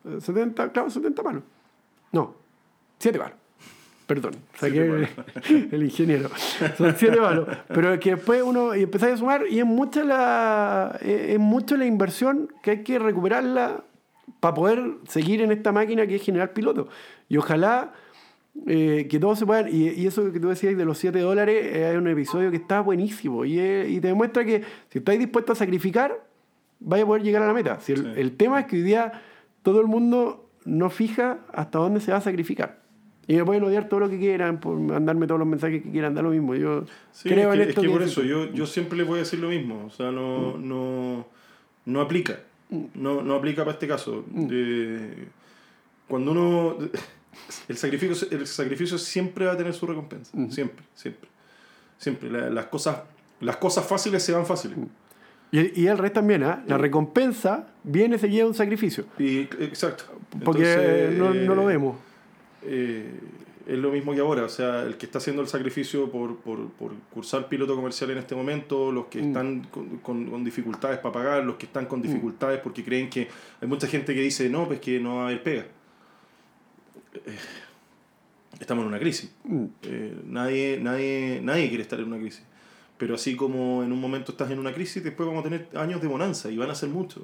Eh, 70, claro, 70 palos. No, 7 palos. Perdón, saqué el ingeniero. Son 7 palos. Pero es que después uno y empezáis a sumar y es mucha la, es es mucho la inversión que hay que recuperarla para poder seguir en esta máquina que es generar piloto. Y ojalá eh, que todos se puedan. Y, y eso que tú decías de los 7 dólares, eh, hay un episodio que está buenísimo. Y, eh, y te demuestra que si estáis dispuestos a sacrificar, vais a poder llegar a la meta. Si el, Sí. el tema es que hoy día todo el mundo no fija hasta dónde se va a sacrificar. Y me pueden odiar todo lo que quieran, por mandarme todos los mensajes que quieran, da lo mismo. Yo Sí, creo es en que, es esto. que que por es- eso yo, yo siempre le voy a decir lo mismo. O sea, no, no, no aplica. No, no aplica para este caso. De- cuando uno. El sacrificio, el sacrificio siempre va a tener su recompensa. Siempre, siempre. Siempre. La- las, cosas, las cosas fáciles se van fáciles. Y, y el resto también, ¿ah? La recompensa viene seguida de un sacrificio. Y, exacto. Porque Entonces, no, no lo eh, vemos. eh, es lo mismo que ahora, o sea, el que está haciendo el sacrificio por, por, por cursar piloto comercial en este momento, los que Mm. están con, con- con dificultades para pagar, los que están con dificultades porque creen que hay mucha gente que dice, no, pues que no va a haber pega. Eh, estamos en una crisis. Eh, nadie, nadie, nadie quiere estar en una crisis. Pero así como en un momento estás en una crisis, después vamos a tener años de bonanza y van a ser muchos.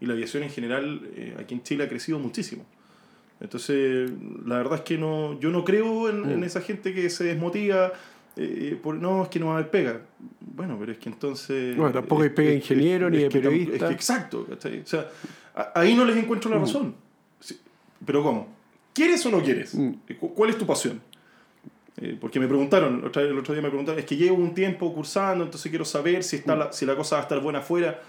Y la aviación en general eh, aquí en Chile ha crecido muchísimo. Entonces, la verdad es que no, yo no creo en, en esa gente que se desmotiva. eh, por, no, es que no va a haber pega. Bueno, pero es que entonces. Bueno, tampoco hay es- pega de ingeniero es- ni de periodista. Es que exacto. O sea, ahí no les encuentro la Mm. razón. Sí, Pero ¿cómo? ¿Quieres o no quieres? Mm. ¿Cu- ¿Cuál es tu pasión? Eh, porque me preguntaron, el otro día me preguntaron, es que llevo un tiempo cursando, entonces quiero saber si, está la, si la cosa va a estar buena afuera.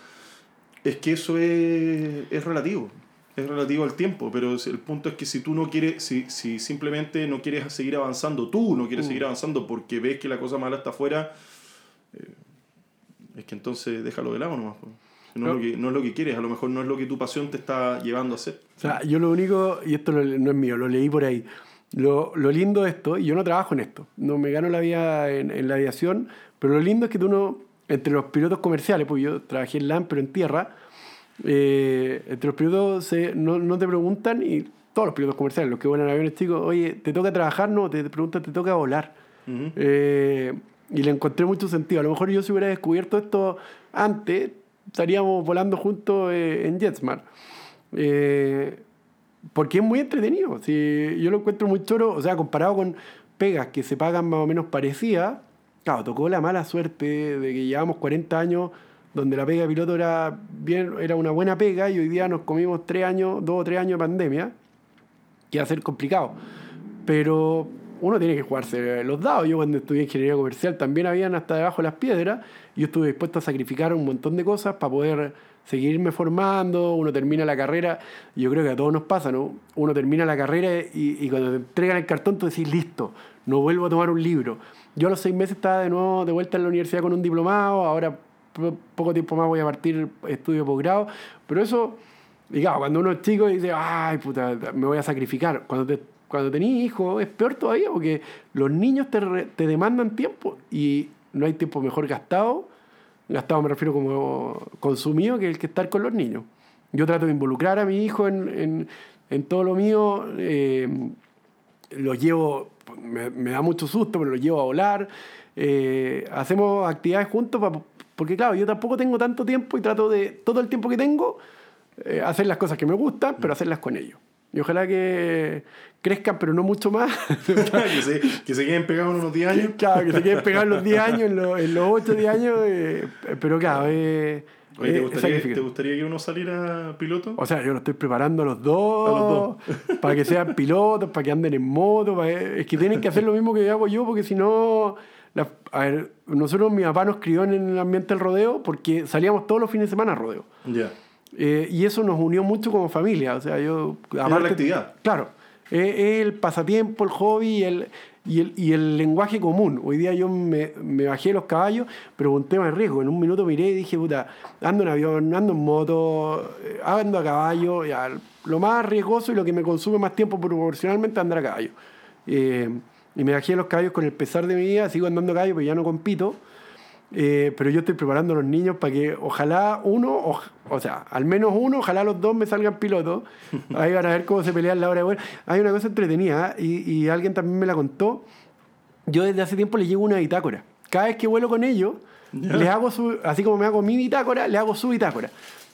Es que eso es, es relativo, es relativo al tiempo, pero el punto es que si tú no quieres, si, si simplemente no quieres seguir avanzando, tú no quieres seguir avanzando porque ves que la cosa mala está afuera, eh, es que entonces déjalo de lado nomás. pues. No, es lo que, no es lo que quieres, a lo mejor no es lo que tu pasión te está llevando a hacer. O sea, yo lo único, y esto lo- no es mío, lo leí por ahí. Lo, lo lindo de esto, y yo no trabajo en esto, no me gano la vida en, en la aviación, pero lo lindo es que tú no, entre los pilotos comerciales, pues yo trabajé en LAN, pero en tierra, eh, entre los pilotos se- no, no te preguntan, y todos los pilotos comerciales, los que vuelan aviones chicos, oye, ¿te toca trabajar? No, te, te preguntan, ¿te toca volar? Eh, y le encontré mucho sentido. A lo mejor yo si hubiera descubierto esto antes, estaríamos volando juntos eh, en JetSmart. Eh, porque es muy entretenido. Si yo lo encuentro muy choro, o sea, comparado con pegas que se pagan más o menos parecidas, claro, tocó la mala suerte de que llevamos 40 años donde la pega de piloto era, bien, era una buena pega y hoy día nos comimos 3 años, 2 o 3 años de pandemia, que va a ser complicado. Pero uno tiene que jugarse los dados. Yo cuando estudié ingeniería comercial también habían hasta debajo de las piedras yo estuve dispuesto a sacrificar un montón de cosas para poder seguirme formando. Uno termina la carrera, yo creo que a todos nos pasa, ¿no? Uno termina la carrera y, cuando te entregan el cartón tú decís, listo, no vuelvo a tomar un libro. Yo a los seis meses estaba de nuevo de vuelta en la universidad con un diplomado, ahora po- poco tiempo más voy a partir estudio posgrado, pero eso y cuando uno es chico dice, ay, puta, me voy a sacrificar. Cuando, te, cuando tenés hijos es peor todavía porque los niños te, te demandan tiempo y no hay tiempo mejor gastado. Gastado me refiero como consumido que el que estar con los niños. Yo trato de involucrar a mi hijo en, en, en todo lo mío. eh, los llevo, me, me da mucho susto, pero los llevo a volar. eh, hacemos actividades juntos porque, claro, yo tampoco tengo tanto tiempo y trato de, todo el tiempo que tengo, eh, hacer las cosas que me gustan, pero hacerlas con ellos. Y ojalá que crezcan, pero no mucho más. que, se, que se queden pegados unos 10 años. claro, que se queden pegados en los 10 años, en los, en los 8 10 años, eh, pero claro, eh, Oye, ¿te, eh, gustaría. ¿te gustaría que uno saliera piloto? O sea, yo lo estoy preparando a los dos, A los para que sean pilotos, para que anden en moto. para que- es que tienen que hacer lo mismo que hago yo, porque si no. la- a ver, nosotros, mi papá nos crió en el ambiente del rodeo porque salíamos todos los fines de semana a rodeo. Ya. Eh, y eso nos unió mucho como familia. O sea, yo. la actividad. Claro. Es el pasatiempo, el hobby y el, y el, y el lenguaje común. Hoy día yo me, me bajé los caballos, pero con un tema de riesgo. En un minuto miré y dije, puta, ando en avión, ando en moto, eh, ando a caballo. Ya, lo más riesgoso y lo que me consume más tiempo proporcionalmente andar a caballo. Eh, y me bajé los caballos con el pesar de mi vida, sigo andando a caballo, pero ya no compito. Eh, pero yo estoy preparando a los niños para que ojalá uno, o, o sea, al menos uno, ojalá los dos me salgan pilotos. Ahí van a ver cómo se pelean la hora de vuelo. Hay una cosa entretenida ¿eh? y, y alguien también me la contó. Yo desde hace tiempo les llevo una bitácora. Cada vez que vuelo con ellos, les hago su, así como me hago mi bitácora, le hago su bitácora.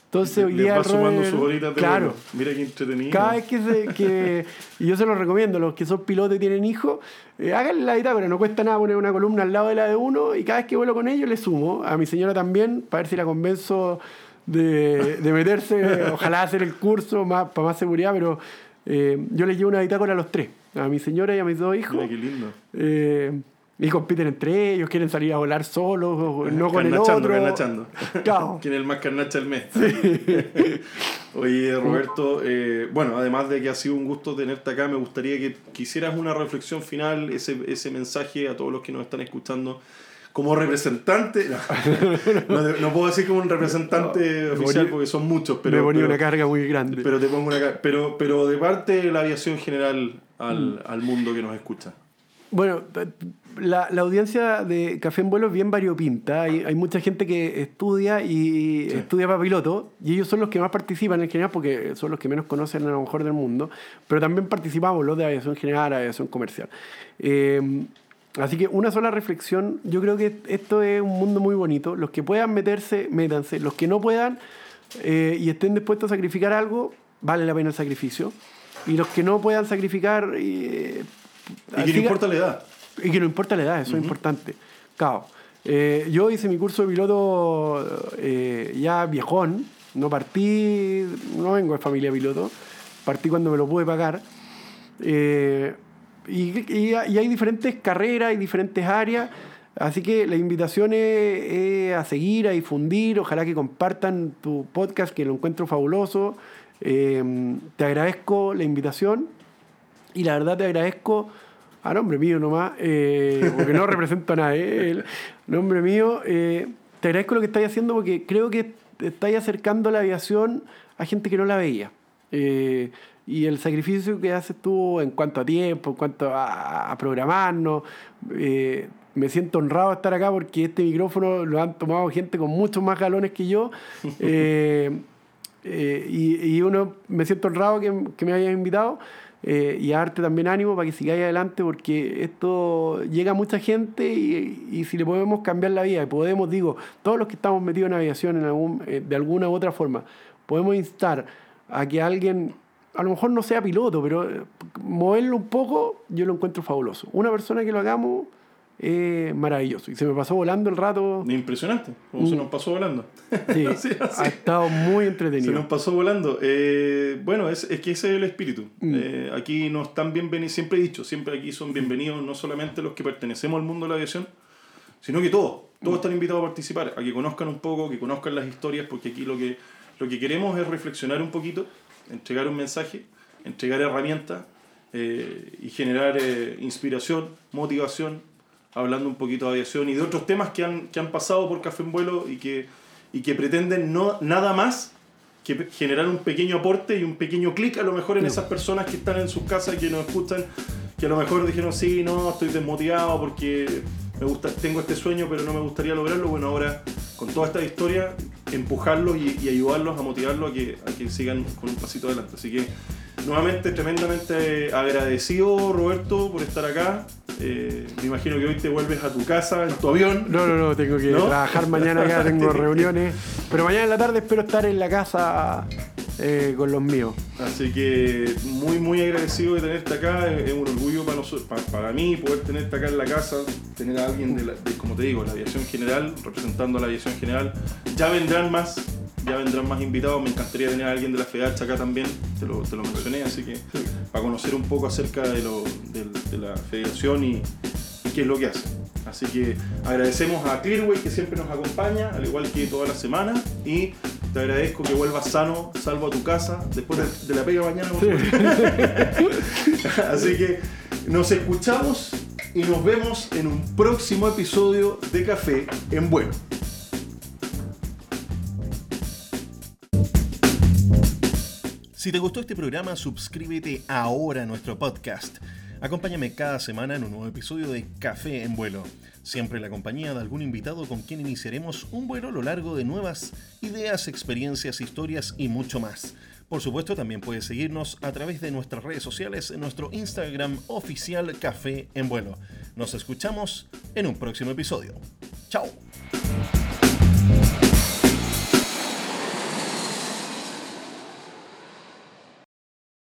Entonces hoy día va sumando sus horitas de Claro. Mira qué entretenido. Cada vez que, se, que y yo se los recomiendo, los que son pilotos y tienen hijos, eh, háganle la bitácora, no cuesta nada poner una columna al lado de la de uno y cada vez que vuelo con ellos le sumo. A mi señora también, para ver si la convenzo de, de meterse, ojalá hacer el curso más, para más seguridad, pero eh, yo les llevo una bitácora a los tres, a mi señora y a mis dos hijos. Mira qué lindo. Eh, y compiten entre ellos, quieren salir a volar solos, no con el otro. carnachando. Claro. ¿Quién es el más carnacha del mes? Oye, Roberto, eh, bueno, además de que ha sido un gusto tenerte acá, me gustaría que quisieras una reflexión final, ese, ese mensaje a todos los que nos están escuchando. Como representante, no, no- no puedo decir como un representante No, oficial ponía- porque son muchos, pero, me ponía pero, una carga muy grande. pero te pongo una pero, pero de parte de la aviación general al, al mundo que nos escucha. Bueno, la, la, audiencia de Café en Vuelo es bien variopinta. Hay, hay mucha gente que estudia y estudia para piloto y ellos son los que más participan en general porque son los que menos conocen a lo mejor del mundo. Pero también participamos los de aviación general, aviación comercial. Eh, así que una sola reflexión. Yo creo que esto es un mundo muy bonito. Los que puedan meterse, métanse. Los que no puedan eh, y estén dispuestos a sacrificar algo, vale la pena el sacrificio. Y los que no puedan sacrificar... Eh, y que no importa la edad. Y que no importa la edad, eso es importante. Claro. Eh, yo hice mi curso de piloto eh, ya viejón, no partí, no vengo de familia piloto, partí cuando me lo pude pagar. Eh, y, y, hay diferentes carreras y diferentes áreas, así que la invitación es, a seguir, a difundir, ojalá que compartan tu podcast, que lo encuentro fabuloso. te agradezco la invitación y la verdad te agradezco a nombre mío nomás, eh, porque no represento a nadie, el nombre mío, eh, te agradezco lo que estáis haciendo porque creo que estáis acercando la aviación a gente que no la veía. Eh, y el sacrificio que haces tú en cuanto a tiempo, en cuanto a, programarnos, me siento honrado de estar acá porque este micrófono lo han tomado gente con muchos más galones que yo. y, uno me siento honrado que, que me hayas invitado. Eh, y a darte también ánimo para que sigáis adelante porque esto llega a mucha gente y, si le podemos cambiar la vida, y podemos, digo, todos los que estamos metidos en aviación en algún, eh, de alguna u otra forma, podemos instar a que alguien, a lo mejor no sea piloto, pero eh, moverlo un poco, yo lo encuentro fabuloso. Una persona que lo hagamos es maravilloso. Y se me pasó volando el rato. Impresionante, como se mm. nos pasó volando. Sí, ha estado muy entretenido. Se nos pasó volando. Eh, bueno, es, es, que ese es el espíritu. Mm. Eh, aquí nos están bienvenidos, siempre he dicho, siempre aquí son bienvenidos no solamente los que pertenecemos al mundo de la aviación, sino que todos. Todos mm. están invitados a participar, a que conozcan un poco, que conozcan las historias, porque aquí lo que, lo que queremos es reflexionar un poquito, entregar un mensaje, entregar herramientas eh, y generar inspiración, motivación hablando un poquito de aviación y de otros temas que han, que han pasado por Café en Vuelo y que, y que pretenden no, nada más que generar un pequeño aporte y un pequeño clic a lo mejor en esas personas que están en sus casas y que nos escuchan, que a lo mejor dijeron, sí, no, estoy desmotivado porque me gusta, tengo este sueño pero no me gustaría lograrlo. Bueno, ahora con toda esta historia, empujarlos y, y ayudarlos a motivarlos a que, a que sigan con un pasito adelante. Así que nuevamente tremendamente agradecido Roberto por estar acá. Eh, me imagino que hoy te vuelves a tu casa en tu avión. No, no, no, tengo que trabajar mañana ya, tengo reuniones. Pero mañana en la tarde espero estar en la casa eh, con los míos. Así que muy, muy agradecido de tenerte acá. Es un orgullo para, nosotros, para, mí poder tenerte acá en la casa, tener a alguien de, como te digo, la aviación general, representando a la aviación general. Ya vendrán más, ya vendrán más invitados. Me encantaría tener a alguien de la FEDACH acá también, te lo, te lo mencioné, así que para conocer un poco acerca de, lo, de, la federación y, qué es lo que hace. Así que agradecemos a Clearway que siempre nos acompaña, al igual que toda la semana, y te agradezco que vuelvas sano, salvo a tu casa, después de, la pega mañana. Así que nos escuchamos y nos vemos en un próximo episodio de Café en Bueno. Si te gustó este programa, suscríbete ahora a nuestro podcast. Acompáñame cada semana en un nuevo episodio de Café en Vuelo. Siempre en la compañía de algún invitado con quien iniciaremos un vuelo a lo largo de nuevas ideas, experiencias, historias y mucho más. Por supuesto, también puedes seguirnos a través de nuestras redes sociales en nuestro Instagram oficial Café en Vuelo. Nos escuchamos en un próximo episodio. ¡Chao!